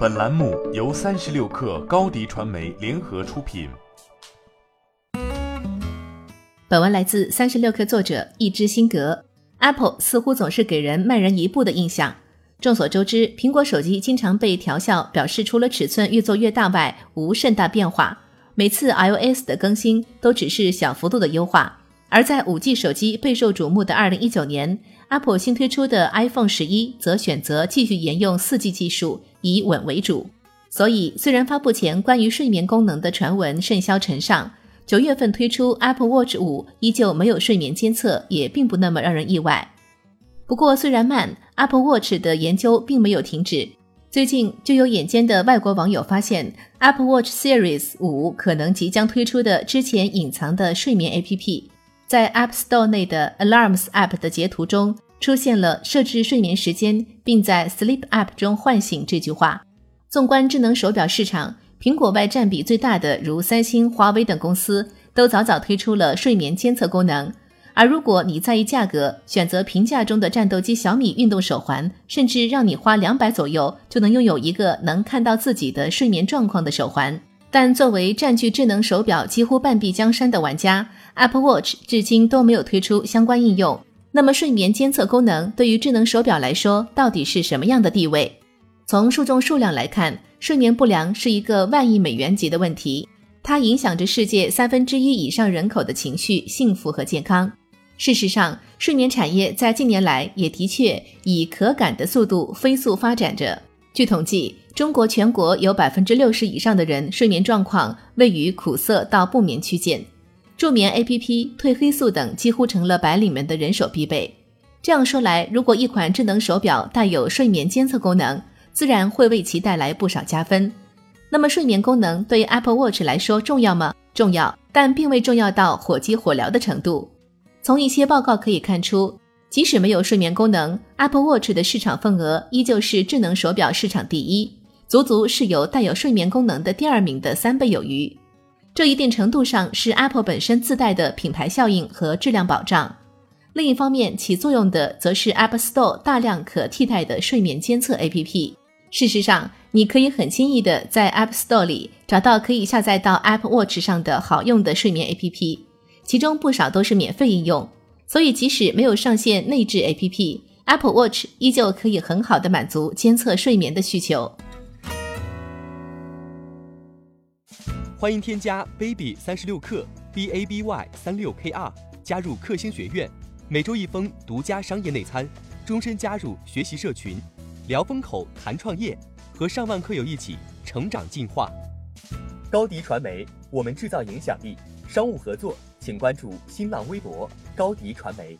本栏目由三十六氪高低传媒联合出品。本文来自三十六氪作者一之心阁。Apple 似乎总是给人慢人一步的印象。众所周知，苹果手机经常被调校，表示除了尺寸越做越大外，无甚大变化。每次 iOS 的更新都只是小幅度的优化。而在 5G 手机备受瞩目的2019年，Apple 新推出的 iPhone 十一则选择继续沿用 4G 技术，以稳为主。所以，虽然发布前关于睡眠功能的传闻甚嚣尘上，九月份推出 Apple Watch 五依旧没有睡眠监测，也并不那么让人意外。不过，虽然慢，Apple Watch 的研究并没有停止。最近就有眼尖的外国网友发现，Apple Watch Series 五可能即将推出的之前隐藏的睡眠 APP。在 App Store 内的 Alarms App 的截图中出现了设置睡眠时间，并在 Sleep App 中唤醒这句话。纵观智能手表市场，苹果外占比最大的如三星、华为等公司都早早推出了睡眠监测功能。而如果你在意价格，选择平价中的战斗机小米运动手环，甚至让你花两百左右就能拥有一个能看到自己的睡眠状况的手环。但作为占据智能手表几乎半壁江山的玩家，Apple Watch 至今都没有推出相关应用。那么，睡眠监测功能对于智能手表来说，到底是什么样的地位？从数众数量来看，睡眠不良是一个万亿美元级的问题，它影响着世界三分之一以上人口的情绪、幸福和健康。事实上，睡眠产业在近年来也的确以可感的速度飞速发展着。据统计，中国全国有百分之六十以上的人睡眠状况位于苦涩到不眠区间，助眠 APP、褪黑素等几乎成了白领们的人手必备。这样说来，如果一款智能手表带有睡眠监测功能，自然会为其带来不少加分。那么，睡眠功能对 Apple Watch 来说重要吗？重要，但并未重要到火急火燎的程度。从一些报告可以看出。即使没有睡眠功能，Apple Watch 的市场份额依旧是智能手表市场第一，足足是有带有睡眠功能的第二名的三倍有余。这一定程度上是 Apple 本身自带的品牌效应和质量保障。另一方面，起作用的则是 App Store 大量可替代的睡眠监测 APP。事实上，你可以很轻易的在 App Store 里找到可以下载到 Apple Watch 上的好用的睡眠 APP，其中不少都是免费应用。所以，即使没有上线内置 APP，Apple Watch 依旧可以很好的满足监测睡眠的需求。欢迎添加 baby 三十六克 b a b y 三六 k r 加入克星学院，每周一封独家商业内参，终身加入学习社群，聊风口谈创业，和上万课友一起成长进化。高迪传媒，我们制造影响力。商务合作。请关注新浪微博高迪传媒。